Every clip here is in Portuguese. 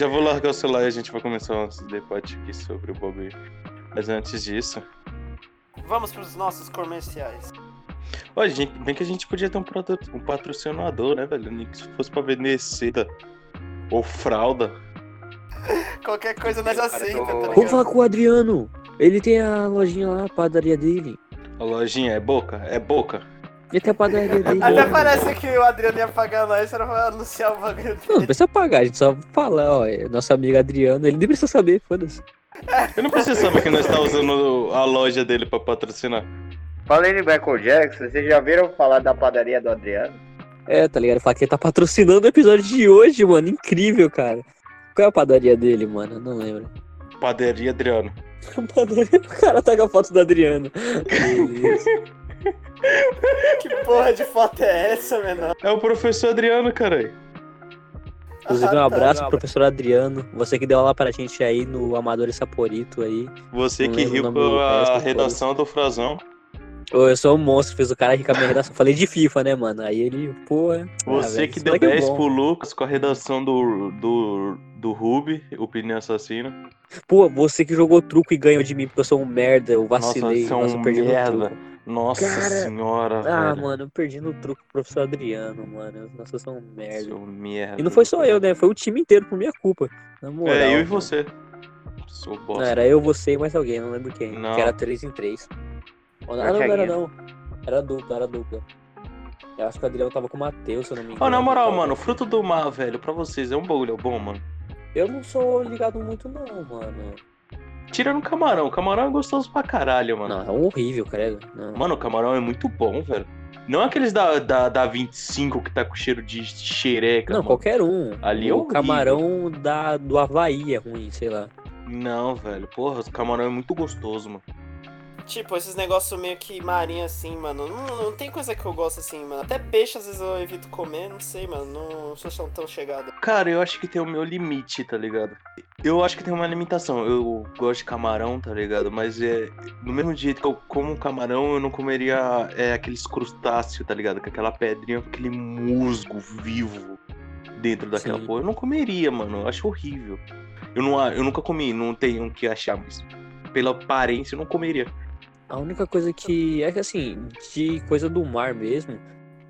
já vou largar o celular e a gente vai começar o nosso debate aqui sobre o Bob. Mas antes disso. Vamos pros nossos comerciais. Olha, gente, bem que a gente podia ter um, produto, um patrocinador, né, velho? Nem que se fosse pra vender seda ou fralda. Qualquer coisa nós aceita, tá Vamos ligado? falar com o Adriano. Ele tem a lojinha lá, a padaria dele. A lojinha é boca? É boca? Ele tem a padaria dele. Até parece que o Adriano ia pagar nós pra anunciar o bagulho Não, não precisa pagar, a gente só fala, ó, é nosso amigo Adriano, ele nem precisa saber, foda-se. Eu não preciso saber que nós tá usando a loja dele pra patrocinar. Falando em Michael Jackson, vocês já viram falar da padaria do Adriano? É, tá ligado? Fala que ele tá patrocinando o episódio de hoje, mano, incrível, cara. Qual é a padaria dele, mano? Eu Não lembro. Padaria Adriano. A padaria, o cara tá com a foto do Adriano. Que porra de foto é essa, menor? É o professor Adriano, caralho. Inclusive, um Ah, tá. abraço pro professor Adriano, você que deu aula pra gente aí no Amador e Saporito aí. Você Não que riu com do a resto, redação do Frazão. Ô, eu sou um monstro, fiz o cara rir com a minha redação. Falei de FIFA, né, mano? Aí ele, pô. é- Você ah, que deu moleque é 10 bom. pro Lucas com a redação do, do, do Ruby, o pneu assassino. Pô, você que jogou truco e ganhou de mim porque eu sou um merda, eu vacilei. Nossa, você é um merda. Nossa Cara, senhora, Ah, velho. mano, eu perdi no truco pro professor Adriano, mano. Nossa, eu sou um merda. Seu merda. E não foi só eu, né? Foi o time inteiro por minha culpa. Na moral. É, eu e mano. você. Sou Não, bosta. era eu, você e mais alguém, não lembro quem. Não. Que era 3 em 3. Ah, não, não era não. Era dupla, era dupla. Eu acho que o Adriano tava com o Matheus, se eu não me engano. Ó, na moral, Tava- mano, fruto do mar, velho, pra vocês é um bagulho bom, mano. Eu não sou ligado muito, não, mano. Tirando o camarão. O camarão é gostoso pra caralho, mano. Não, é horrível, credo. Não. Mano, o camarão é muito bom, velho. Não aqueles da, da, da 25 que tá com cheiro de xereca. Não, mano. qualquer um. Ali é o camarão da, do Havaí é ruim, sei lá. Não, velho. Porra, o camarão é muito gostoso, mano. Tipo, esses negócios meio que marinho assim, mano. Não, não tem coisa que eu gosto assim, mano. Até peixe às vezes eu evito comer, não sei, mano. Não sou tão, tão chegado. Cara, eu acho que tem o meu limite, tá ligado? Eu acho que tem uma limitação. Eu gosto de camarão, tá ligado? Mas é. Do mesmo jeito que eu como camarão, eu não comeria é, aqueles crustáceos, tá ligado? Com aquela pedrinha, aquele musgo vivo dentro daquela Sim. porra. Eu não comeria, mano. Eu acho horrível. Eu, não, eu nunca comi, não tenho o que achar, mas pela aparência eu não comeria. A única coisa que. É que assim, de coisa do mar mesmo,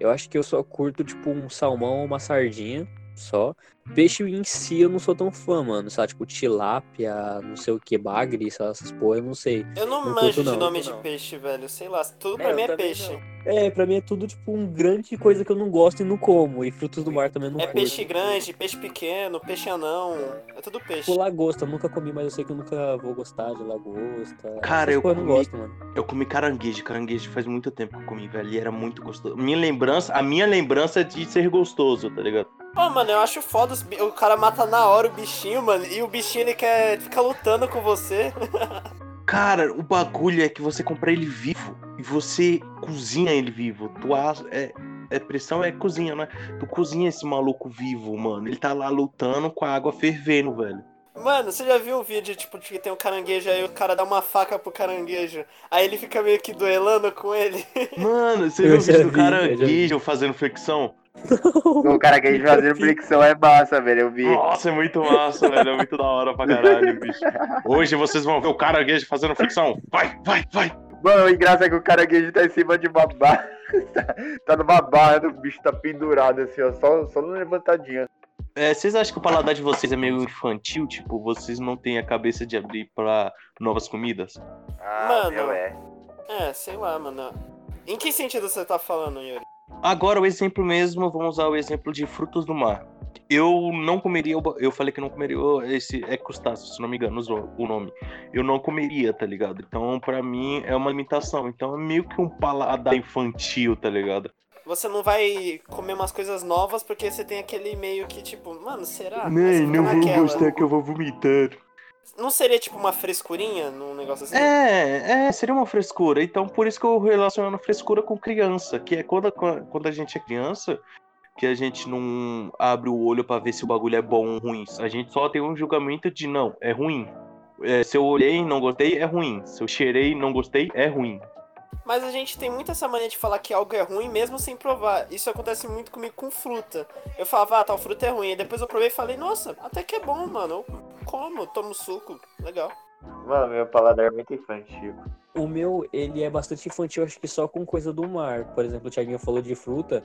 eu acho que eu só curto, tipo, um salmão ou uma sardinha só. Peixe em si eu não sou tão fã, mano. Sei lá, tipo, tilápia, não sei o que, bagre, essas porra, eu não sei. Eu não, Não manjo curto, de não. nome Não. de peixe, velho. Sei lá, tudo É, pra eu mim é também peixe. É, pra mim é tudo, tipo, um grande coisa que eu não gosto e não como. E frutos do mar também eu não É curto. peixe grande, peixe pequeno, peixe anão. É tudo peixe. Tipo, lagosta, eu nunca comi, mas eu sei que eu nunca vou gostar de lagosta. Cara, eu porra não comi- gosto, mano. Eu comi caranguejo, caranguejo faz muito tempo que eu comi, velho. E era muito gostoso. Minha lembrança, a minha lembrança é de ser gostoso, tá ligado? Pô, mano, eu acho foda. O cara mata na hora o bichinho, mano. E o bichinho ele quer ficar lutando com você. Cara, o bagulho é que você compra ele vivo e você cozinha ele vivo. Tu é, é pressão, é cozinha, né? Tu cozinha esse maluco vivo, mano. Ele tá lá lutando com a água fervendo, velho. Mano, você já viu o vídeo, tipo, de que tem um caranguejo aí o cara dá uma faca pro caranguejo. Aí ele fica meio que duelando com ele. Mano, você Eu viu o vídeo do vi, caranguejo fazendo flexão? O cara que a gente fazendo flexão é massa, velho. Eu vi. Nossa, é muito massa, velho. É muito da hora pra caralho, bicho. Hoje vocês vão ver o caranguejo fazendo flexão. Vai, vai, vai. Mano, o engraçado é que o caranguejo tá em cima de uma barra. tá, tá numa barra, o bicho tá pendurado assim, ó. Só, só levantadinha. É, vocês acham que o paladar de vocês é meio infantil? Tipo, vocês não têm a cabeça de abrir pra novas comidas? Ah, Mano. meu, é. É, sei lá, mano. Em que sentido você tá falando, Yuri? Agora, o exemplo mesmo, vamos usar o exemplo de frutos do mar. Eu não comeria, eu falei que não comeria esse, é crustáceo, se não me engano o nome. Eu não comeria, tá ligado? Então, pra mim, é uma limitação. Então, é meio que um paladar infantil, tá ligado? Você não vai comer umas coisas novas porque você tem aquele meio que, tipo, mano, será? Aí você fica naquela. que eu vou vomitar. Não seria tipo uma frescurinha num negócio assim? É, é, seria uma frescura. Então, por isso que eu relaciono a frescura com criança, que é quando, quando a gente é criança, que a gente não abre o olho pra ver se o bagulho é bom ou ruim. A gente só tem um julgamento de não, é ruim. É, se eu olhei e não gostei, é ruim. Se eu cheirei e não gostei, é ruim. Mas a gente tem muito essa mania de falar que algo é ruim mesmo sem provar. Isso acontece muito comigo com fruta. Eu falava, ah, tal fruta é ruim. Aí depois eu provei e falei, nossa, até que é bom, mano. Eu como, tomo suco, legal. Mano, meu paladar é muito infantil. O meu, ele é bastante infantil, acho que só com coisa do mar. Por exemplo, o Thiaguinho falou de fruta.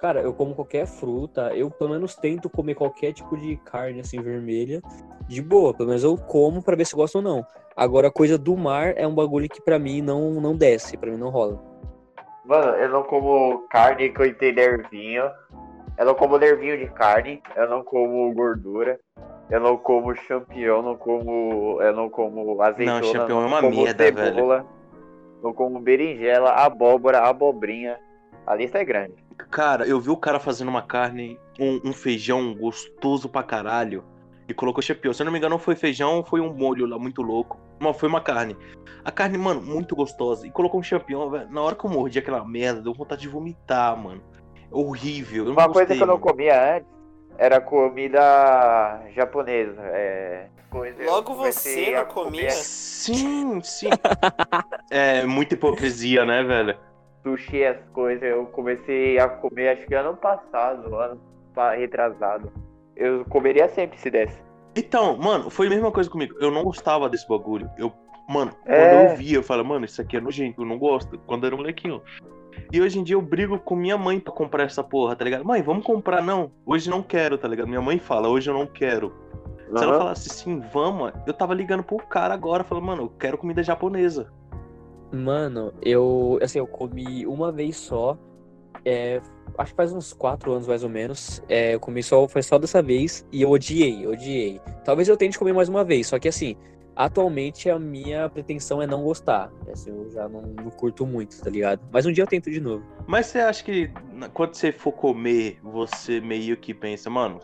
Cara, eu como qualquer fruta, eu pelo menos tento comer qualquer tipo de carne assim vermelha, de boa, pelo menos eu como pra ver se gosto ou não. Agora, coisa do mar é um bagulho que pra mim não, não desce, pra mim não rola. Mano, eu não como carne que eu. Eu não como nervinho de carne. Eu não como gordura. Eu não como champignon, não como. Eu não como azeitona. Não, champignon é uma como merda, cebola, Não como berinjela, abóbora, abobrinha. A lista é grande. Cara, eu vi o cara fazendo uma carne, um, um feijão gostoso pra caralho. E colocou champignon. Se eu não me engano, não foi feijão, foi um molho lá muito louco. Não, foi uma carne. A carne, mano, muito gostosa. E colocou um champignon, velho. Na hora que eu mordi aquela merda, deu vontade de vomitar, mano. Horrível. Uma coisa gostei, que eu não comia antes era comida japonesa. É, coisa, Logo você a não comia? Sim, sim. é muita hipocrisia, né, velho? Sushi, as coisas, eu comecei a comer acho que ano passado, ano retrasado. Eu comeria sempre se desse. Então, mano, foi a mesma coisa comigo. Eu não gostava desse bagulho. Eu, mano, É. quando eu via, eu falava, mano, isso aqui é nojento, eu não gosto. Quando era um molequinho. E hoje em dia eu brigo com minha mãe pra comprar essa porra, tá ligado? Mãe, vamos comprar, não. Hoje não quero, tá ligado? Minha mãe fala, hoje eu não quero. Se ela falasse sim, vamos, eu tava ligando pro cara agora, falando, mano, eu quero comida japonesa. Mano, eu, assim, eu comi uma vez só. é, acho que faz uns quatro anos mais ou menos. É, eu comi só, foi só dessa vez e eu odiei, odiei. Talvez eu tente comer mais uma vez, só que assim, atualmente a minha pretensão é não gostar. Assim, eu já não, não curto muito, tá ligado? Mas um dia eu tento de novo. Mas você acha que quando você for comer, você meio que pensa, mano,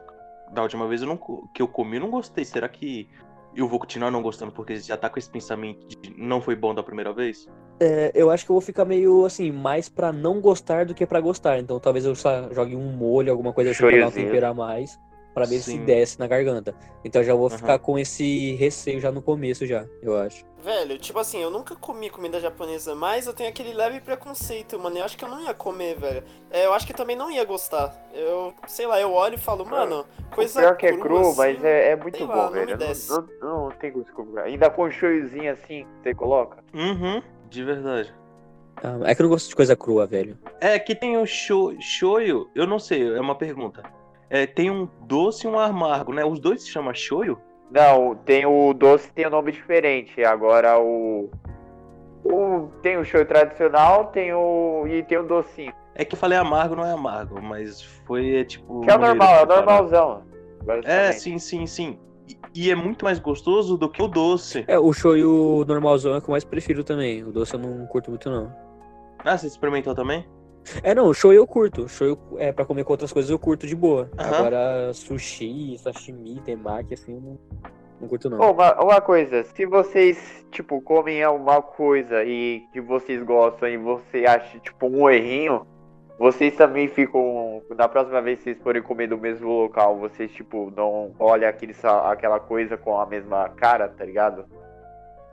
da última vez eu não, que eu comi eu não gostei. Será que eu vou continuar não gostando porque já tá com esse pensamento de não foi bom da primeira vez? É, eu acho que eu vou ficar meio assim, mais pra não gostar do que pra gostar. Então talvez eu só jogue um molho, alguma coisa assim pra Shoryuzinho. temperar mais, pra ver se Sim. desce na garganta. Então eu já vou Aham. ficar com esse receio já no começo já, eu acho. Velho, tipo assim, eu nunca comi comida japonesa, mas eu tenho aquele leve preconceito, mano. Eu acho que eu não ia comer, velho. É, eu acho que também não ia gostar. Eu, sei lá, eu olho e falo, mano, coisa Pior que é crua, cru, assim, mas é, é muito bom, lá, não velho. Não, desce. não, não tem gosto de comprar. Ainda com shoyuzinho assim, você coloca. Uhum, de verdade. Ah, é que eu não gosto de coisa crua, velho. É, que tem o sho, shoyu, eu não sei, é uma pergunta. É, tem um doce e um amargo, né? Os dois se chamam shoyu? Não, tem o doce tem um nome diferente. Agora o. o tem o shoyu tradicional, tem o. e tem o docinho. É que eu falei amargo, não é amargo, mas foi é, tipo. Que é normal, é normalzão. É, sim, sim, sim. E, e é muito mais gostoso do que o doce. É, o shoyu normalzão é o que eu mais prefiro também. O doce eu não curto muito, não. Ah, você experimentou também? É, não, o shoyu eu curto. Shoyu é pra comer com outras coisas eu curto de boa. Aham. Agora, sushi, sashimi, temaki, assim, eu não, não curto não. Ô, uma, uma coisa, se vocês, tipo, comem alguma coisa e que vocês gostam e você acha, tipo, um errinho, vocês também ficam, na próxima vez que vocês forem comer do mesmo local, vocês, tipo, não olham aquele, aquela coisa com a mesma cara, tá ligado?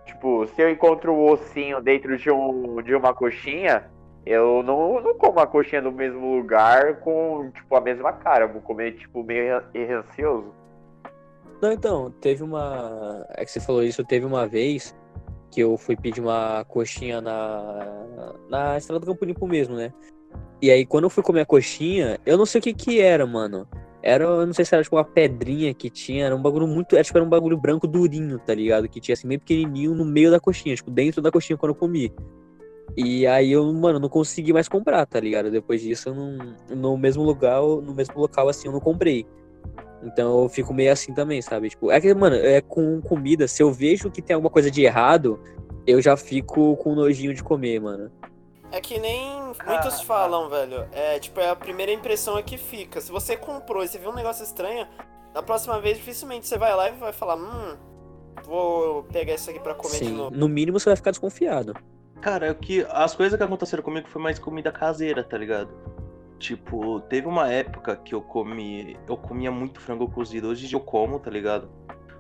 Tipo, se eu encontro o ossinho dentro de, um, de uma coxinha, eu não, não como a coxinha no mesmo lugar com, tipo, a mesma cara, eu vou comer, tipo, meio ansioso. Não, então, teve uma. É que você falou isso, teve uma vez que eu fui pedir uma coxinha na. Na estrada do Campo Limpo mesmo, né? E aí, quando eu fui comer a coxinha, eu não sei o que que era, mano. Era, eu não sei se era tipo uma pedrinha que tinha, era um bagulho muito. Era, tipo, era um bagulho branco durinho, tá ligado? Que tinha assim, meio pequenininho no meio da coxinha, tipo, dentro da coxinha quando eu comi. E aí eu, mano, não consegui mais comprar, tá ligado? Depois disso, eu não, no mesmo lugar, no mesmo local assim, eu não comprei. Então eu fico meio assim também, sabe? Tipo, é que, mano, é com comida, se eu vejo que tem alguma coisa de errado, eu já fico com nojinho de comer, mano. É que nem muitos falam, velho. É, tipo, é a primeira impressão é que fica. Se você comprou e você viu um negócio estranho, na próxima vez dificilmente você vai lá e vai falar, hum, vou pegar isso aqui pra comer de Sim, novo. no mínimo você vai ficar desconfiado. Cara, é que as coisas que aconteceram comigo foi mais comida caseira, tá ligado? Tipo, teve uma época que eu comi. Eu comia muito frango cozido. Hoje eu como, tá ligado?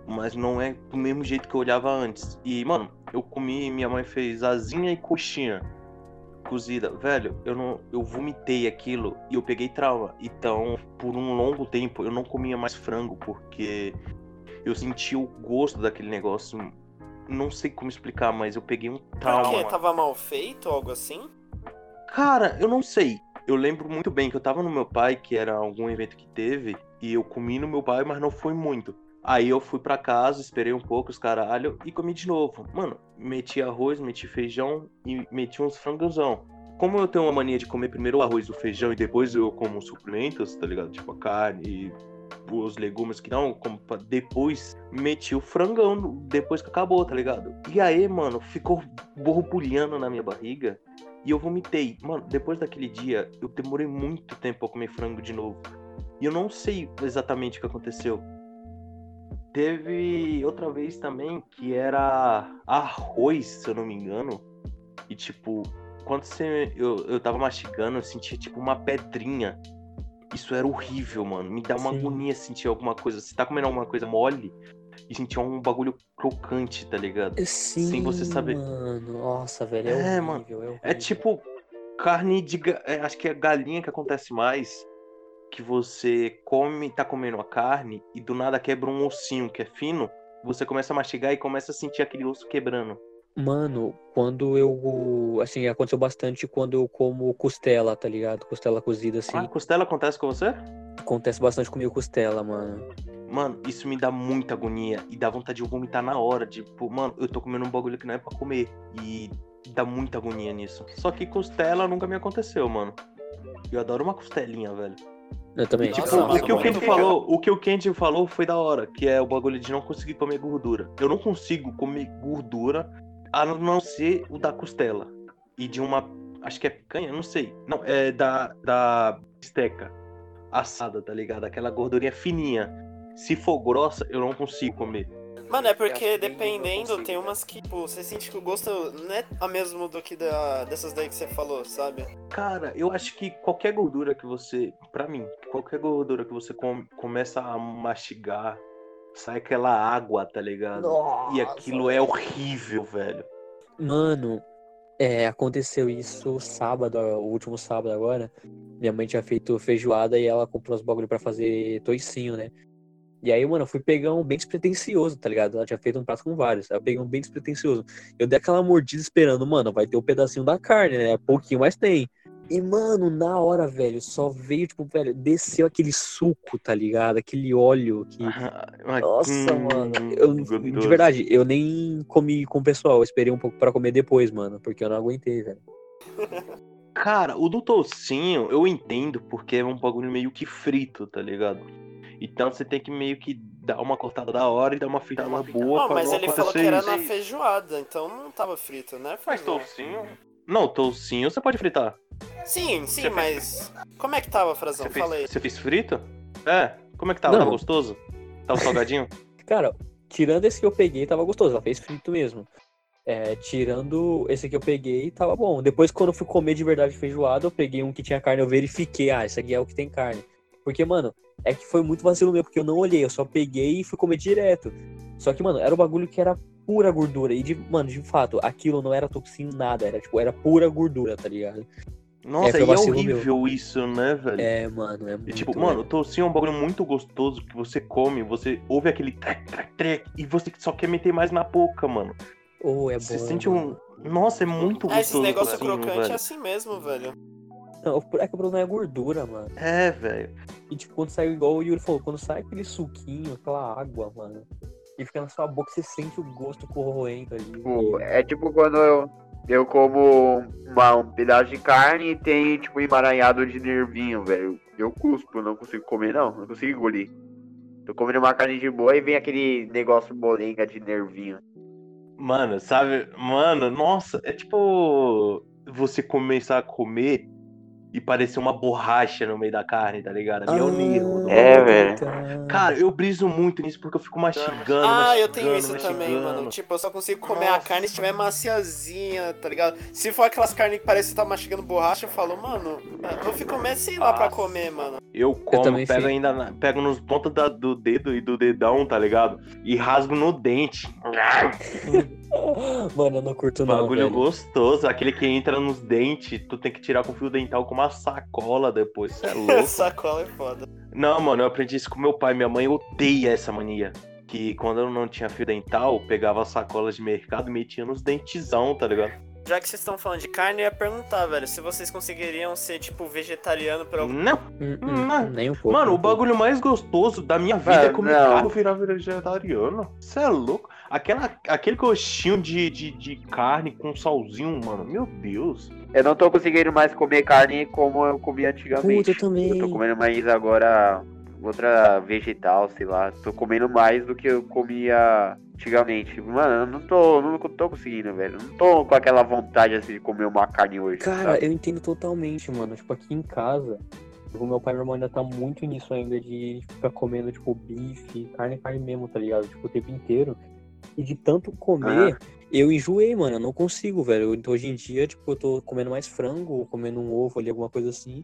Mas não é do mesmo jeito que eu olhava antes. E, mano, eu comi, minha mãe fez asinha e coxinha. cozida. Velho, eu não. Eu vomitei aquilo e eu peguei trauma. Então, por um longo tempo, eu não comia mais frango, porque eu senti o gosto daquele negócio. Não sei como explicar, mas eu peguei um trauma. Por quê? Tava mal feito ou algo assim? Cara, eu não sei. Eu lembro muito bem que eu tava no meu pai, que era algum evento que teve, e eu comi no meu pai, mas não foi muito. Aí eu fui pra casa, esperei um pouco os caralho e comi de novo. Mano, meti arroz, meti feijão e meti uns frangozão. Como eu tenho uma mania de comer primeiro o arroz e o feijão e depois eu como os suplementos, tá ligado? Tipo a carne e os legumes que não, depois meti o frangão depois que acabou, tá ligado? E aí, mano, ficou borbulhando na minha barriga e eu vomitei. Mano, depois daquele dia, eu demorei muito tempo pra comer frango de novo. E eu não sei exatamente o que aconteceu. Teve outra vez também que era arroz, se eu não me engano. E tipo, quando você, eu, eu tava mastigando, eu sentia tipo uma pedrinha. Isso era horrível, mano. Me dá uma Sim. agonia sentir alguma coisa. Você tá comendo alguma coisa mole e sentir um bagulho crocante, tá ligado? Sim, você saber. Mano, nossa, velho, é, É, horrível, mano, é horrível. É tipo carne de. é, acho que é galinha que acontece mais. Que você come, tá comendo a carne e do nada quebra um ossinho que é fino. Você começa a mastigar e começa a sentir aquele osso quebrando. Mano, quando eu. Assim, aconteceu bastante quando eu como costela, tá ligado? Costela cozida, assim. Ah, costela acontece com você? Acontece bastante comigo costela, mano. Mano, isso me dá muita agonia e dá vontade de eu vomitar na hora. Tipo, mano, eu tô comendo um bagulho que não é pra comer. E dá muita agonia nisso. Só que costela nunca me aconteceu, mano. Eu adoro uma costelinha, velho. Eu também. Tipo, Nossa, o que o Kendi falou, o que o Kendi falou foi da hora, que é o bagulho de não conseguir comer gordura. Eu não consigo comer gordura a não ser o da costela e de uma, acho que é picanha, não sei. Não, é da da bisteca assada, tá ligado? Aquela gordurinha fininha. Se for grossa, eu não consigo comer. Mano, é porque dependendo, consigo, tem umas que, tipo, você sente que o gosto não é a mesmo do que da, dessas daí que você falou, sabe? Cara, eu acho que qualquer gordura que você, Pra mim, qualquer gordura que você come- começa a mastigar, sai aquela água, tá ligado? E aquilo é horrível, velho. Mano, é, aconteceu isso sábado, o último sábado agora. Minha mãe tinha feito feijoada e ela comprou os bagulho pra fazer toicinho, né? E aí, mano, eu fui pegar um bem despretensioso, tá ligado? Ela tinha feito um prato com vários. Aí eu peguei um bem despretensioso. Eu dei aquela mordida esperando, mano, vai ter um pedacinho da carne, né? Pouquinho, mas tem. E, mano, na hora, velho, só veio, tipo, velho, desceu aquele suco, tá ligado? Aquele óleo que. Nossa, Hum, mano. Eu, de verdade, eu nem comi com o pessoal. Eu esperei um pouco pra comer depois, mano. Porque eu não aguentei, velho. Cara, o do toucinho eu entendo porque é um bagulho meio que frito, tá ligado? Então você tem que meio que dar uma cortada da hora e dar uma fritada boa Não, pra mas não ele falou que era isso. na feijoada, então não tava frito, né? Mas Fernando? toucinho... Não, toucinho você pode fritar. Sim, sim, Você mas. Como é que tava, Frazão? Você Fala aí. fez, você fez frito? É. Como é que tava? Não. Tava gostoso? Tava salgadinho? Cara, tirando esse que eu peguei, tava gostoso. Ela fez frito mesmo. É, tirando esse que eu peguei, tava bom. Depois, quando eu fui comer de verdade feijoada, eu peguei um que tinha carne, eu verifiquei. Ah, esse aqui é o que tem carne. Porque, mano, é que foi muito vacilo meu, porque eu não olhei, eu só peguei e fui comer direto. Só que, mano, era um bagulho que era pura gordura. E, de, mano, de fato, aquilo não era toxinho nada. Era, tipo, era pura gordura, tá ligado? Nossa, foi e é horrível isso, né, velho? É, mano, é muito. E tipo, mano, o toucinho é um bagulho muito gostoso que você come, você ouve aquele trec, trec, trec, e você só quer meter mais na boca, mano. Oh, é bom. Você sente um. Nossa, é muito Ah, esses gostoso. o negócios toucinho, crocantes é assim mesmo, velho. Não, é que o problema é a gordura, mano. É, velho. E tipo, quando sai igual o Yuri falou, quando sai aquele suquinho, aquela água, mano, e fica na sua boca, você sente o gosto corroendo ali. Tipo, é tipo quando eu, eu como uma- um pedaço de carne e tem, tipo, emaranhado de nervinho, velho. Eu cuspo, não consigo comer, não. Não consigo engolir. Tô comendo uma carne de boa e vem aquele negócio molenga de nervinho. Mano, sabe? Mano, nossa, é tipo você começar a comer e parecer uma borracha no meio da carne, tá ligado? Ali é o nervo. do É, velho. Tá. Cara, eu briso muito nisso porque eu fico mastigando. Ah, eu mastigando, tenho isso também, mano. Tipo, eu só consigo comer a Nossa. carne se estiver maciazinha, tá ligado? Se for aquelas carnes que parece que tá mastigando borracha, eu falo, mano, eu fico meio sei lá pra comer, mano. Eu como, também pego fico. ainda, na- pego nos pontos da- do dedo e do dedão, tá ligado? E rasgo no dente. Mano, eu não curto não, Bagulho velho. gostoso, aquele que entra nos dentes, tu tem que tirar com fio dental com uma sacola depois. Você é louco. Sacola é foda. Não, mano, eu aprendi isso com meu pai. Minha mãe odeia essa mania. Que quando eu não tinha fio dental, pegava sacolas de mercado e metia nos dentezão, tá ligado? Já que vocês estão falando de carne, eu ia perguntar, velho, se vocês conseguiriam ser, tipo, vegetariano por algum. Não, Hum, hum, Não. nem um pouco. mano, o um pouco. bagulho mais gostoso da minha vida é Velho, comer não. carne virar vegetariano. Você é louco? Aquela, aquele gostinho de, de, de carne com salzinho, mano. Meu Deus. Eu não tô conseguindo mais comer carne como eu comia antigamente. Puta, eu também. Eu tô comendo mais agora outra vegetal, sei lá. Tô comendo mais do que eu comia antigamente. Mano, eu não tô, não tô conseguindo, velho. Não tô com aquela vontade assim de comer uma carne hoje. Cara, sabe? eu entendo totalmente, mano. Tipo, aqui em casa, o meu pai e meu irmão ainda tá muito nisso ainda de ficar comendo, tipo, bife, carne, carne mesmo, tá ligado? Tipo, o tempo inteiro. E de tanto comer, eu enjoei, mano. Eu não consigo, velho. Então, hoje em dia, tipo, eu tô comendo mais frango, comendo um ovo ali, alguma coisa assim.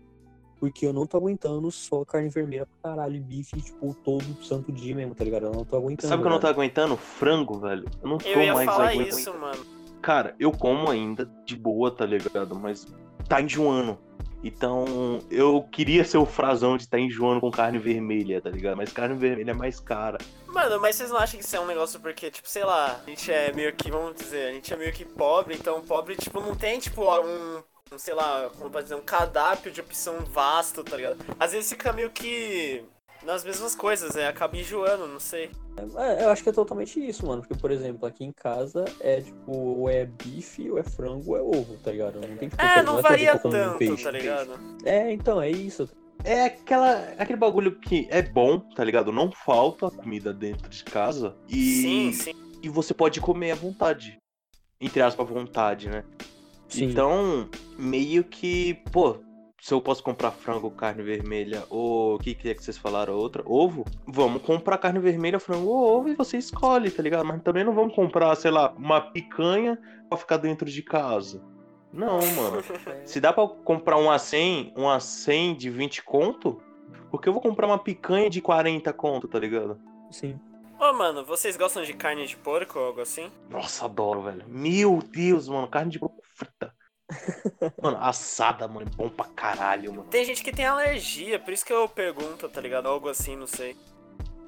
Porque eu não tô aguentando só carne vermelha pra caralho e bife, tipo, todo santo dia mesmo, tá ligado? Eu não tô aguentando. Sabe o que eu não tô aguentando? Frango, velho. Eu não tô Eu ia mais falar aguentando. isso, mano. Cara, eu como ainda de boa, tá ligado? Mas tá enjoando. Então, eu queria ser o frasão de tá enjoando com carne vermelha, tá ligado? Mas carne vermelha é mais cara. Mano, mas vocês não acham que isso é um negócio porque, tipo, sei lá, a gente é meio que, vamos dizer, a gente é meio que pobre, então pobre, tipo, não tem, tipo, um, sei lá, como pode dizer, um cardápio de opção vasto, tá ligado? Às vezes fica meio que nas mesmas coisas, é, acaba enjoando, não sei. É, eu acho que é totalmente isso, mano. Porque, por exemplo, aqui em casa é tipo, ou é bife, ou é frango, ou é ovo, tá ligado? Não tem tipo. É, não é todo varia tanto, peixe. tá ligado? É, então, é isso. É aquela, aquele bagulho que é bom, tá ligado? Não falta comida dentro de casa. E, Sim, sim. e você pode comer à vontade. Entre aspas, à vontade, né? Sim. Então, meio que, pô, se eu posso comprar frango, carne vermelha, ou o que, que é que vocês falaram? Outra? Ovo? Vamos comprar carne vermelha, frango ou ovo e você escolhe, tá ligado? Mas também não vamos comprar, sei lá, uma picanha pra ficar dentro de casa. Não, mano. Se dá pra comprar um A100, um A100 de 20 conto, por que eu vou comprar uma picanha de 40 conto, tá ligado? Sim. Ô, mano, vocês gostam de carne de porco ou algo assim? Nossa, adoro, velho. Meu Deus, mano, carne de porco frita. Mano, assada, mano, é bom pra caralho, mano. Tem gente que tem alergia, por isso que eu pergunto, tá ligado? Algo assim, não sei.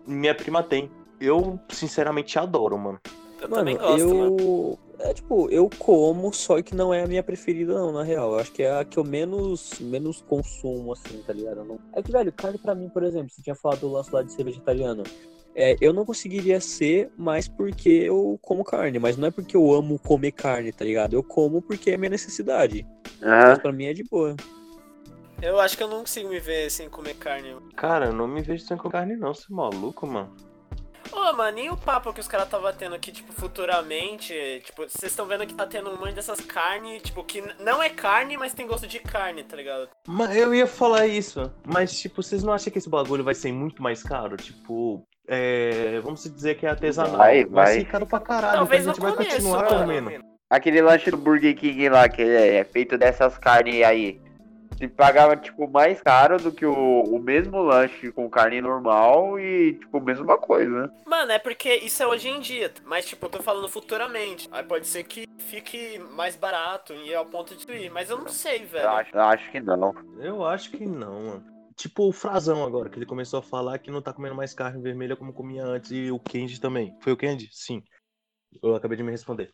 Minha prima tem. Eu, sinceramente, adoro, mano. Eu Mano, também gosto, eu. mano. É tipo, eu como, só que não é a minha preferida, não, na real. Eu acho que é a que eu menos, menos consumo, assim, tá ligado? Eu Não... É que, velho, carne pra mim, por exemplo, você tinha falado do lance lá de ser vegetariano. É, eu não conseguiria ser mais porque eu como carne, mas não é porque eu amo comer carne, tá ligado? Eu como porque é minha necessidade. Aham. Mas pra mim é de boa. Eu acho que eu não consigo me ver sem comer carne. Cara, eu não me vejo sem comer carne, não, você é maluco, mano. Ô, mano, nem o papo que os caras tava tendo aqui, tipo, futuramente. Tipo, vocês estão vendo que tá tendo um monte dessas carnes, tipo, que não é carne, mas tem gosto de carne, tá ligado? Mas eu ia falar isso, mas, tipo, vocês não acham que esse bagulho vai ser muito mais caro? Tipo, é, vamos dizer que é artesanal. Vai, vai. ser caro pra caralho, Talvez então a gente vai começo, continuar mano. comendo. Aquele lanche do Burger King lá, que é, é feito dessas carnes aí. Se pagava, tipo, mais caro do que o, o mesmo lanche com carne normal e, tipo, mesma coisa, né? Mano, é porque isso é hoje em dia, mas, tipo, eu tô falando futuramente. Aí pode ser que fique mais barato e é ao ponto de ir, mas eu não sei, velho. Eu acho, eu acho que não. Eu acho que não, mano. Tipo o Frazão agora, que ele começou a falar que não tá comendo mais carne vermelha como comia antes, e o Kenji também. Foi o Kenji? Sim. Eu acabei de me responder.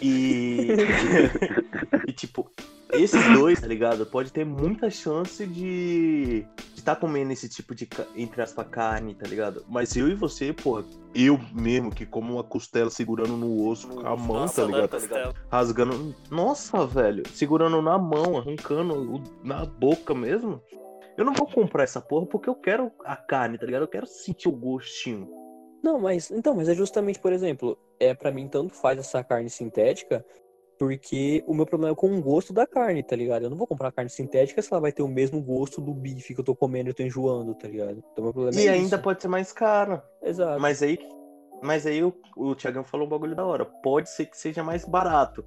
E. e tipo, esses dois, tá ligado? Pode ter muita chance de estar tá comendo esse tipo de, entre aspas, carne, tá ligado? Mas eu e você, pô, eu mesmo que como uma costela segurando no osso com a mão, Nossa, tá ligado? adoro costela. rasgando. Nossa, velho, segurando na mão, arrancando o- na boca mesmo. Eu não vou comprar essa porra porque eu quero a carne, tá ligado? Eu quero sentir o gostinho. Não, mas então, mas é justamente, por exemplo, é para mim tanto faz essa carne sintética, porque o meu problema é com o gosto da carne, tá ligado? Eu não vou comprar carne sintética se ela vai ter o mesmo gosto do bife que eu tô comendo e eu tô enjoando, tá ligado? Então meu problema E é ainda isso. pode ser mais caro. Exato. Mas aí, mas aí o, o Thiagão falou um bagulho da hora. Pode ser que seja mais barato.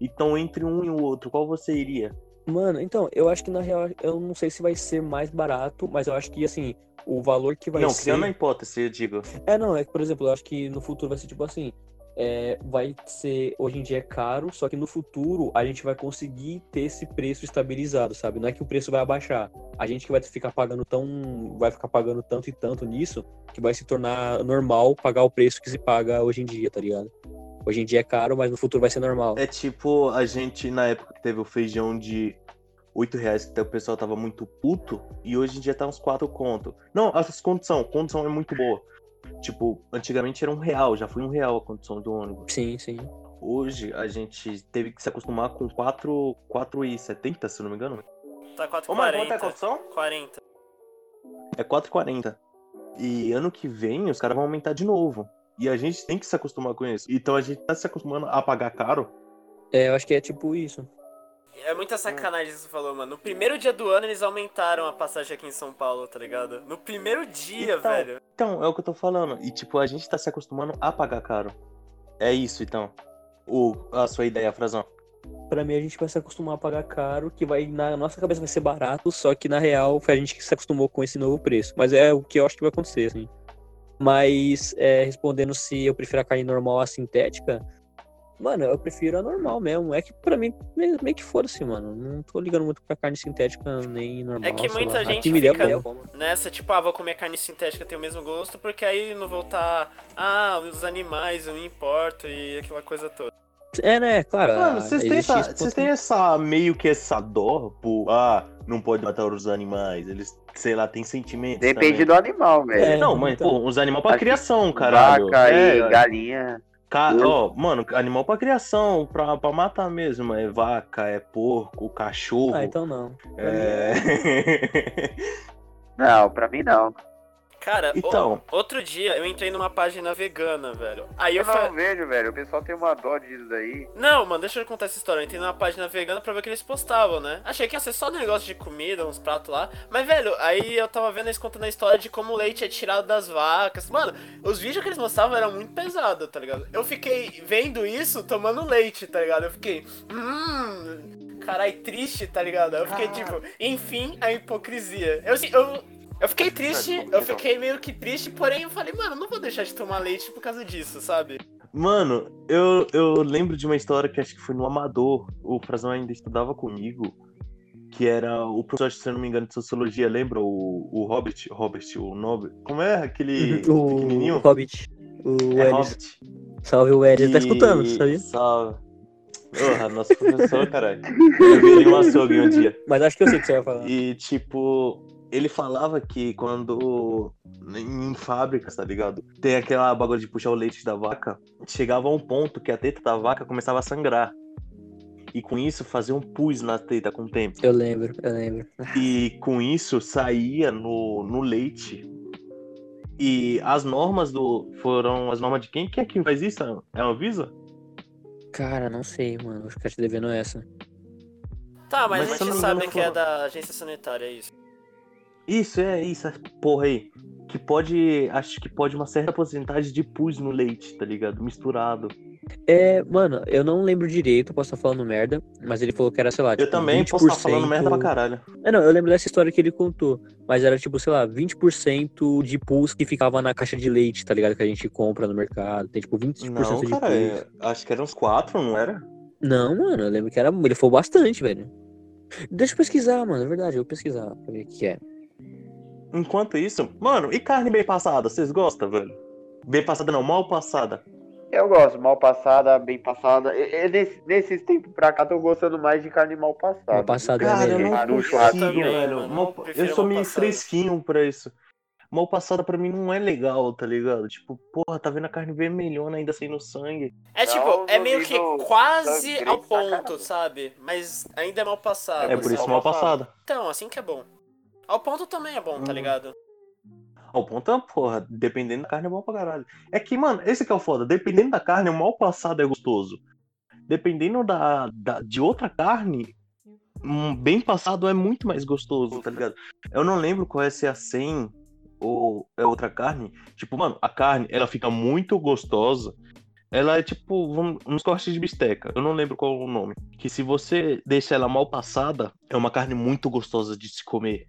Então, entre um e o outro, qual você iria? Mano, então, eu acho que na real, eu não sei se vai ser mais barato, mas eu acho que assim, o valor que vai não, ser. criando a hipótese, eu digo. É, não, é que, por exemplo, eu acho que no futuro vai ser tipo assim. é, vai ser, hoje em dia é caro, só que no futuro a gente vai conseguir ter esse preço estabilizado, sabe? Não é que o preço vai abaixar. A gente que vai ficar pagando tão, vai ficar pagando tanto e tanto nisso, que vai se tornar normal pagar o preço que se paga hoje em dia, tá ligado? Hoje em dia é caro, mas no futuro vai ser normal. É tipo a gente, na época que teve o feijão de 8 reais, que o pessoal tava muito puto, e hoje em dia tá uns 4 conto. Não, as condição, condição é muito boa. Tipo, antigamente era um real, já foi um real a condição do ônibus. Sim, sim. Hoje a gente teve que se acostumar com 4, 4,70, se não me engano. Tá Ô, mano, 4,40. quanto é a condição? 40. É 4,40. E ano que vem os caras vão aumentar de novo. E a gente tem que se acostumar com isso. Então a gente tá se acostumando a pagar caro. É, eu acho que é tipo isso. É muita sacanagem isso que você falou, mano. No primeiro dia do ano eles aumentaram a passagem aqui em São Paulo, tá ligado? No primeiro dia, Então, velho. Então, é o que eu tô falando. E tipo, a gente tá se acostumando a pagar caro. É isso, então. O, a sua ideia, Frazão. Pra mim, a gente vai se acostumar a pagar caro, que vai, na nossa cabeça vai ser barato, só que na real foi a gente que se acostumou com esse novo preço. Mas é o que eu acho que vai acontecer, assim. Mas, é, respondendo se eu prefiro a carne normal à sintética, mano, eu prefiro a normal mesmo. É que pra mim, meio, meio que foda-se, mano. Não tô ligando muito pra carne sintética nem normal. É que muita lá. gente me fica- como. Nessa, tipo, ah, vou comer carne sintética, tem o mesmo gosto, porque aí não voltar, ah, os animais, eu não importo e aquela coisa toda. É, né? Claro. Mano, ah, vocês têm, essa, vocês têm essa meio que essa dó por. Ah, não pode matar os animais. Eles, sei lá, têm sentimentos. Depende também. do animal, velho. É, Não, mas, então. pô, os animais pra Acho criação, caralho. Vaca É, e galinha. Ca- eu- Ó, mano, animal pra criação, pra, pra matar mesmo. É vaca, é porco, cachorro. Ah, então não. É. Não, pra mim não. Cara, o- Então. outro dia eu entrei numa página vegana, velho. Aí eu Eu falei. não vejo, velho. O pessoal tem uma dó disso daí. Não, mano, deixa eu contar essa história. Eu entrei numa página vegana pra ver o que eles postavam, né? Achei que ia ser só negócio de comida, uns pratos lá. Mas, velho, aí eu tava vendo eles contando a história de como o leite é tirado das vacas. Mano, os vídeos que eles mostravam eram muito pesados, tá ligado? Eu fiquei vendo isso tomando leite, tá ligado? Eu fiquei. Hum. Carai, triste, tá ligado? Eu fiquei tipo, enfim, a hipocrisia. Eu, eu, eu fiquei triste, eu fiquei meio que triste, porém eu falei, mano, não vou deixar de tomar leite por causa disso, sabe? Mano, eu, eu lembro de uma história que acho que foi no Amador. O Frazão ainda estudava comigo. Que era o professor, se eu não me engano, de sociologia. Lembra o, o Hobbit? Hobbit, o Nobre. Como é aquele o pequenininho? Hobbit. O É. Hobbit. Salve o Elis. Tá E- escutando, sabia? Salve. Porra, nosso professor, caralho. Eu vi ele um açougue um dia. Mas acho que eu sei o que você vai falar. E, tipo, ele falava que quando em fábricas, tá ligado? Tem aquela bagulho de puxar o leite da vaca, chegava a um ponto que a teta da vaca começava a sangrar. E com isso fazia um pus na teta com o tempo. Eu lembro, eu lembro. E com isso saía no, no leite. E as normas do. Foram as normas de quem? Quem é que faz isso? É a Anvisa? Cara, não sei, mano. Acho que te devendo essa. Tá, mas, Mas a gente sabe que é da agência sanitária, é isso. Isso, é isso, essa porra aí. Que pode. Acho que pode uma certa porcentagem de pus no leite, tá ligado? Misturado. É, mano, eu não lembro direito, posso estar falando merda, mas ele falou que era, sei lá, Eu tipo, também posso estar falando 20%. merda pra caralho. É, não, eu lembro dessa história que ele contou, mas era tipo, sei lá, 20% de pus que ficava na caixa de leite, tá ligado? Que a gente compra no mercado. Tem tipo 20% Não, de cara, pus. é- acho que eram uns quatro, não era? Não, mano, eu lembro que era. Ele falou bastante, velho. Deixa eu pesquisar, mano, é verdade, eu vou pesquisar pra ver o que é. Enquanto isso, mano, e carne bem passada? Vocês gostam, velho? Bem passada não, mal passada. Eu gosto, mal passada, bem passada. E- e nesse- nesses tempos pra cá, tô gostando mais de carne mal passada. Mal passada é Cara, eu melhor. não Ah, consigo, velho. Mal- eu sou meio passada. fresquinho pra isso. Mal passada pra mim não é legal, tá ligado? Tipo, porra, tá vendo a carne vermelhona ainda sem no sangue. É Não, tipo, é meio que quase ao ponto, sabe? Mas ainda é mal passado. É por assim. isso mal passada. Então, assim que é bom. Ao ponto também é bom, tá Hum. ligado? Ao ponto é, porra, dependendo da carne é bom pra caralho. É que, mano, esse que é o foda. Dependendo da carne, o mal passado é gostoso. Dependendo da, da- de outra carne, um bem passado é muito mais gostoso, tá ligado? Eu não lembro qual é se é a 100 ou é outra carne. Tipo, mano, a carne, ela fica muito gostosa. Ela é tipo vamos- uns cortes de bisteca. Eu não lembro qual é o nome. Que se você deixa ela mal passada, é uma carne muito gostosa de se comer.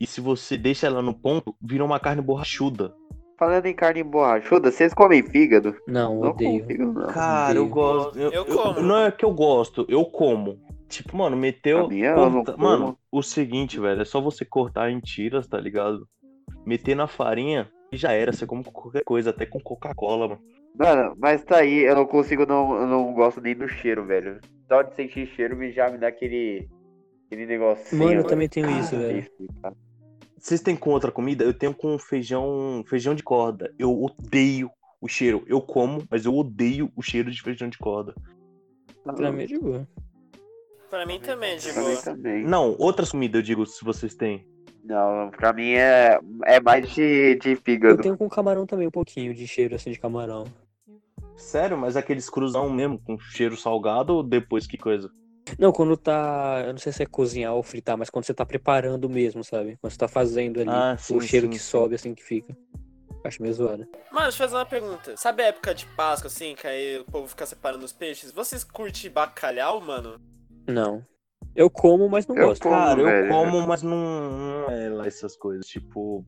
E se você deixa ela no ponto, vira uma carne borrachuda. Falando em carne borrachuda, vocês comem fígado? Não, Não odeio. fígado, não. Cara, eu Odeio. gosto. Eu, Eu eu- como. Não é que eu gosto, eu como. Tipo, mano, meteu. Eu corta-. Mano, o seguinte, velho, é só você cortar em tiras, tá ligado? Meter na farinha e já era. Você come com qualquer coisa, até com Coca-Cola, mano. Mano, mas tá aí, eu não consigo, não, eu não gosto nem do cheiro, velho. Só de sentir cheiro me já me dá aquele. aquele negocinho. Mano, eu velho. também tenho isso, sei velho. explicar. Vocês têm com outra comida? Eu tenho com feijão, feijão de corda. Eu odeio o cheiro. Eu como, mas eu odeio o cheiro de feijão de corda. Pra mim é de boa. Pra mim também, de Pra mim boa. também. Não, outras comidas, eu digo, se vocês têm. Não, pra mim é, é mais de, de Eu fígado. tenho com camarão também um pouquinho de cheiro assim de camarão. Sério, mas aqueles cruzão mesmo, com cheiro salgado ou depois que coisa? Não, quando tá. Eu não sei se é cozinhar ou fritar, mas quando você tá preparando mesmo, sabe? Quando você tá fazendo ali. Ah, sim, o cheiro sim, que sim. sobe assim que fica. Acho meio zoado. Mano, deixa eu fazer uma pergunta. Sabe a época de Páscoa, assim, que aí o povo fica separando os peixes? Vocês curtem bacalhau, mano? Não. Eu como, mas não Eu gosto. como, Cara, eu velho. como, mas não, não é lá essas coisas. Tipo,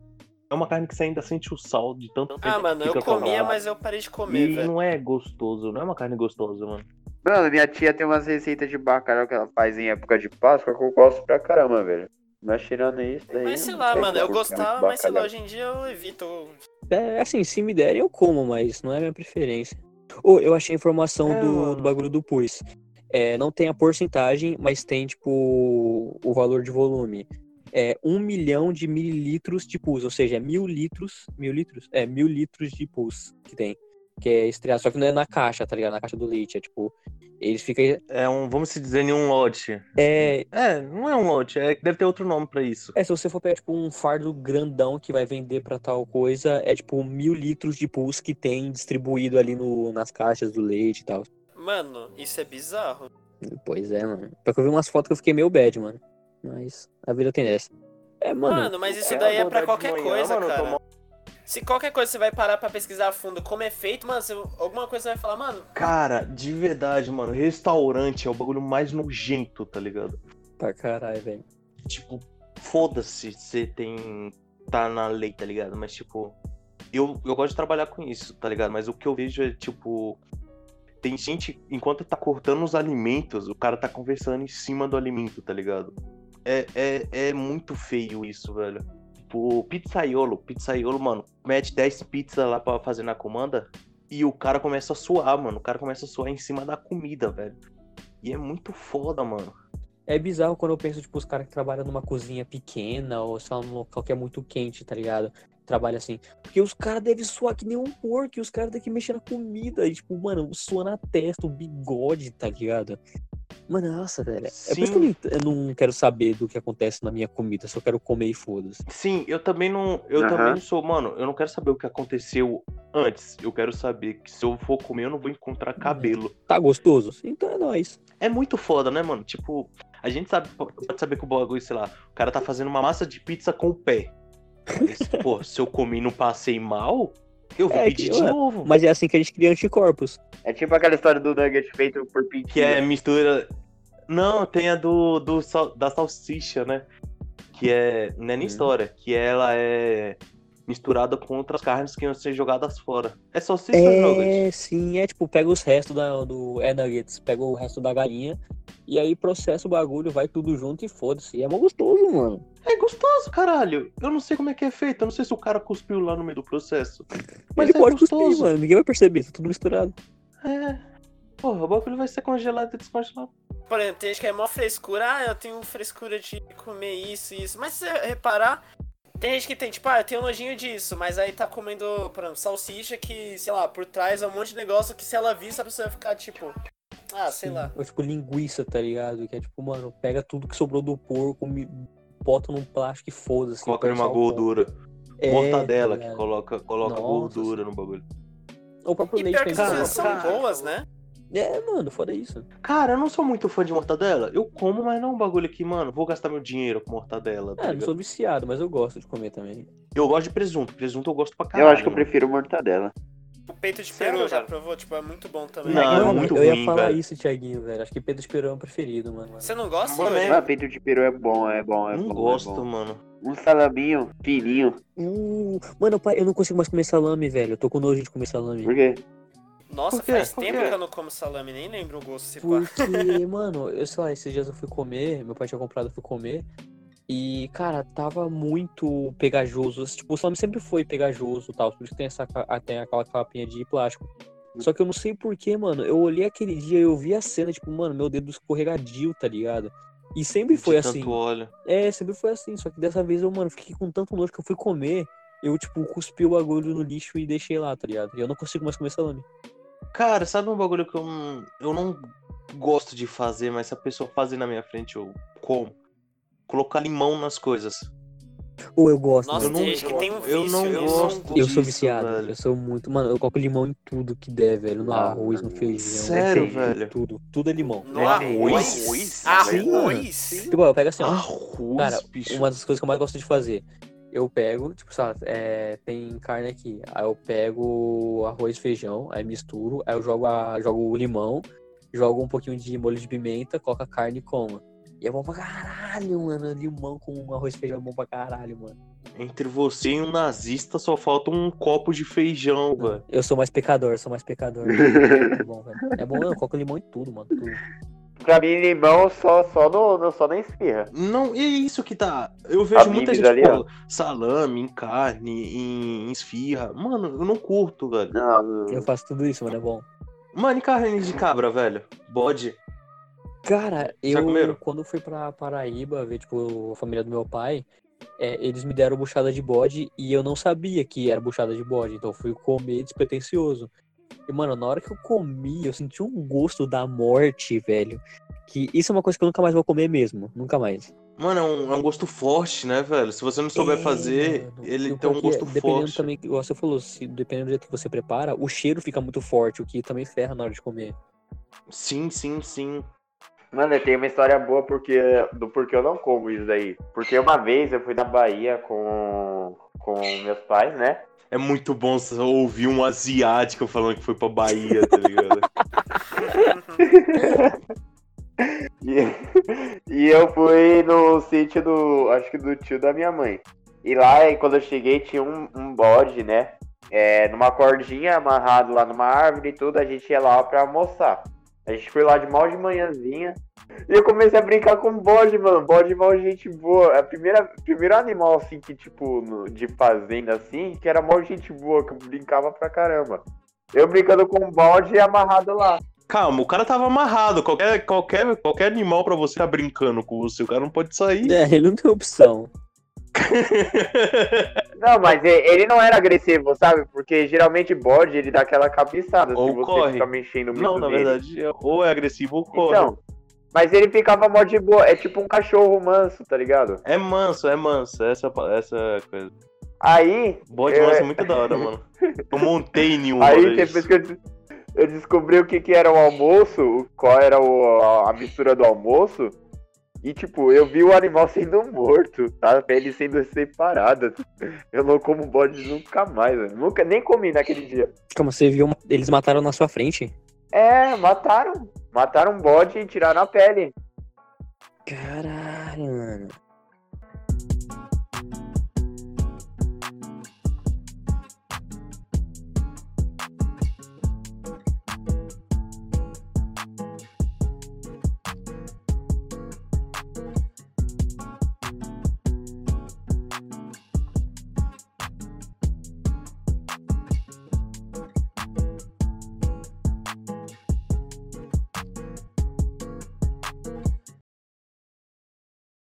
é uma carne que você ainda sente o sal de tanto tempo. Ah, que mano, eu comia, mas eu parei de comer, E velho. não é gostoso, não é uma carne gostosa, mano. Mano, minha tia tem umas receitas de bacalhau que ela faz em época de Páscoa que eu gosto pra caramba, velho. Mas tirando isso daí. Mas sei lá, sei mano, eu gostava, mas sei lá, hoje em dia eu evito. É, assim, se me derem, eu como, mas não é a minha preferência. Ô, eu achei a informação É, do, do bagulho do pus. É, não tem a porcentagem, mas tem, tipo, o valor de volume. É um milhão de mililitros de pus, ou seja, é mil litros. Mil litros? É, mil litros de pus que tem. Que é estreado, só que não é na caixa, tá ligado? Na caixa do leite. É tipo, eles ficam. É um, vamos se dizer, em um lote. É, É, não é um lote, é, deve ter outro nome pra isso. É, se você for pegar, tipo, um fardo grandão que vai vender pra tal coisa, é, tipo, mil litros de pus que tem distribuído ali no, nas caixas do leite e tal. Mano, isso é bizarro. Pois é, mano. Só que eu vi umas fotos que eu fiquei meio bad, mano. Mas a vida tem dessa. É, mano. Mano, mas isso É, daí é pra qualquer manhã, coisa, mano, cara. Se qualquer coisa você vai parar pra pesquisar a fundo como é feito, mano, você- alguma coisa você vai falar, mano, Cara, de verdade, mano, restaurante é o bagulho mais nojento, tá ligado? Pra caralho, velho. Tipo, foda-se você tem. tá na lei, tá ligado? Mas, tipo, eu, eu gosto de trabalhar com isso, tá ligado? Mas o que eu vejo é, tipo. Tem gente, enquanto tá cortando os alimentos, o cara tá conversando em cima do alimento, tá ligado? É, é, é muito feio isso, velho. Tipo, pizzaiolo, pizzaiolo, mano, mete 10 pizzas lá pra fazer na comanda e o cara começa a suar, mano. O cara começa a suar em cima da comida, velho. E é muito foda, mano. É bizarro quando eu penso, tipo, os caras que trabalham numa cozinha pequena ou, lá, num local que é muito quente, tá ligado? Trabalha assim. Porque os caras devem suar que nem um porco e os caras que mexer na comida. E, tipo, mano, sua na testa, o bigode, tá ligado? Mano, nossa, velho. É por isso que eu não, eu não quero saber do que acontece na minha comida, só quero comer e foda-se. Sim, eu também não. Eu Aham. também não sou, mano, eu não quero saber o que aconteceu antes. Eu quero saber que se eu for comer, eu não vou encontrar cabelo. Tá gostoso? Então é nóis. É muito foda, né, mano? Tipo, a gente sabe, pode saber que o bagulho, sei lá, o cara tá fazendo uma massa de pizza com o pé. Mas, pô, se eu comi e não passei mal, eu vou É, pedir de novo. Mas é assim que a gente cria anticorpos. É tipo aquela história do nugget feito por pintinho. Que é mistura. Não, tem a do, do sal- da salsicha, né? Que é. Não é nem Hum. história, que ela é misturada com outras carnes que iam ser jogadas fora. É salsicha ou nugget? É, sim, é tipo, pega os restos da, do é nuggets, pega o resto da galinha e aí processa o bagulho, vai tudo junto e foda-se. E é mó gostoso, mano. É gostoso, caralho. Eu não sei como é que é feito. Eu não sei se o cara cuspiu lá no meio do processo. Mas ele é pode cuspir, gostoso. mano. Ninguém vai perceber, tá tudo misturado. É. Porra, o bagulho vai ser congelado e descongelado. por exemplo, tem gente que é mó frescura, ah, eu tenho frescura de comer isso e isso. Mas se você reparar, tem gente que tem, tipo, ah, eu tenho nojinho disso, mas aí tá comendo, por exemplo, salsicha que, sei lá, por trás é um monte de negócio que se ela visse, a pessoa vai ficar, tipo, ah, sei Sim. lá. Ou tipo linguiça, tá ligado? Que é tipo, mano, pega tudo que sobrou do porco, bota num plástico e foda-se. Coloca numa gordura. É, Mortadela, tá que coloca, coloca Nossa, gordura no bagulho. O próprio E leite tem que cara, são cara. boas, né? É, mano, foda isso. Cara, eu não sou muito fã de mortadela. Eu como, mas não é um bagulho que, mano, vou gastar meu dinheiro com mortadela. Tá É, não ligado? sou viciado, mas eu gosto de comer também. Eu gosto de presunto. Presunto eu gosto pra caralho. Eu acho que eu prefiro mortadela. O peito de Sério, peru, já cara? provou? Tipo, é muito bom também. Não, é Mano, muito eu ia ruim, falar velho. isso, Thiaguinho, velho. Acho que Pedro de Peru é o preferido, mano. Você não gosta, Mano, Yuri? é- Ah, peito de peru é bom, é bom, é Não bom. gosto, é bom. mano. Um salaminho fininho. Uh, mano, pai, eu não consigo mais comer salame, velho. Eu tô com nojo de comer salame. Por quê? Nossa, Por quê? faz Por tempo quê? que eu não como salame, nem lembro o gosto. Porque, mano, eu sei lá, esses dias eu fui comer, meu pai tinha comprado, eu fui comer. E, cara, tava muito pegajoso. Tipo, o salame sempre foi pegajoso e tal. Por isso que tem, essa, tem aquela capinha de plástico. Só que eu não sei porquê, mano. Eu olhei aquele dia e eu vi a cena, tipo, mano, meu dedo escorregadio, tá ligado? E sempre foi De assim. Tanto óleo. É, sempre foi assim. Só que dessa vez eu, mano, fiquei com tanto nojo que eu fui comer. Eu, tipo, cuspi o bagulho no lixo e deixei lá, tá ligado? E eu não consigo mais comer salame. Cara, sabe um bagulho que eu eu não gosto de fazer, mas se a pessoa fazer na minha frente, eu como? Colocar limão nas coisas. Ou eu gosto, Nossa, eu não, tem gente que tem um eu vício, não eu gosto Eu sou viciado, velho. eu sou muito. Mano, eu coloco limão em tudo que der, velho. No Ah, arroz, no feijão. sério, em tudo, velho? Tudo, tudo é limão. No É arroz? arroz? Arroz? Tipo, eu pego assim, ó. Arroz, Cara, bicho. uma das coisas que eu mais gosto de fazer. Eu pego, tipo, sabe, é, tem carne aqui. Aí eu pego arroz e feijão, aí misturo, aí eu jogo, a, jogo o limão, jogo um pouquinho de molho de pimenta, coloco a carne e como. E é bom pra caralho, mano. Limão com arroz e feijão é bom pra caralho, mano. Entre você e um nazista só falta um copo de feijão, velho. Eu sou mais pecador, sou mais pecador. é bom, velho. É bom, eu coloco limão em tudo, mano. Tudo. Pra mim, limão só, só, no, no- só na esfirra. Não, e é isso que tá. Eu vejo muita Habib's gente ali, pô, salame, em carne, em esfirra. Mano, eu não curto, velho. Não, Eu faço tudo isso, mano, é bom. Mano, e carne de cabra, velho? Bode. Cara, eu quando fui pra Paraíba ver, tipo, a família do meu pai, é, eles me deram buchada de bode e eu não sabia que era buchada de bode, então eu fui comer despretensioso. E, mano, na hora que eu comi, eu senti um gosto da morte, velho. Que isso é uma coisa que eu nunca mais vou comer mesmo. Nunca mais. Mano, é um, é um gosto forte, né, velho? Se você não souber É, fazer, mano. ele tem um é, gosto Dependendo forte. também, você falou, se, dependendo do jeito que você prepara, o cheiro fica muito forte, o que também ferra na hora de comer. Sim, sim, sim. Mano, tem uma história boa porque, do porquê eu não como isso daí. Porque uma vez eu fui na Bahia com, com meus pais, né? É muito bom você ouvir um asiático falando que foi pra Bahia, tá ligado? E, e eu fui no sítio do. Acho que do tio da minha mãe. E lá, quando eu cheguei, tinha um, um bode, né? É, numa cordinha amarrado lá numa árvore e tudo, a gente ia lá pra almoçar. A gente foi lá de mal de manhãzinha. E eu comecei a brincar com bode, mano. Bode mal gente boa. É o primeira, primeiro animal, assim, que, tipo, no- de fazenda, assim, que era mal gente boa, que eu brincava pra caramba. Eu brincando com bode e amarrado lá. Calma, o cara tava amarrado. Qualquer, qualquer, qualquer animal pra você tá brincando com você. O cara não pode sair. É, ele não tem opção. Não, mas ele não era agressivo, sabe? Porque geralmente bode, ele dá aquela cabeçada Ou se você corre. ficar mexendo muito não, na nele. verdade, é- ou é agressivo ou corre. Então, mas ele ficava mó de boa. É tipo um cachorro manso, tá ligado? É manso, é manso. Essa, essa coisa. Aí, Bode É. manso é muito da hora, mano. Eu montei em um. aí depois que eu, eu descobri o que, que era o almoço, qual era o- a mistura do almoço, e tipo, eu vi o animal sendo morto, tá? Ele sendo separado. Eu não como bode nunca mais, velho. Nunca, nem comi naquele dia. Calma, você viu? Eles mataram na sua frente? É, mataram. Mataram um bode e tiraram a pele. Caralho, mano.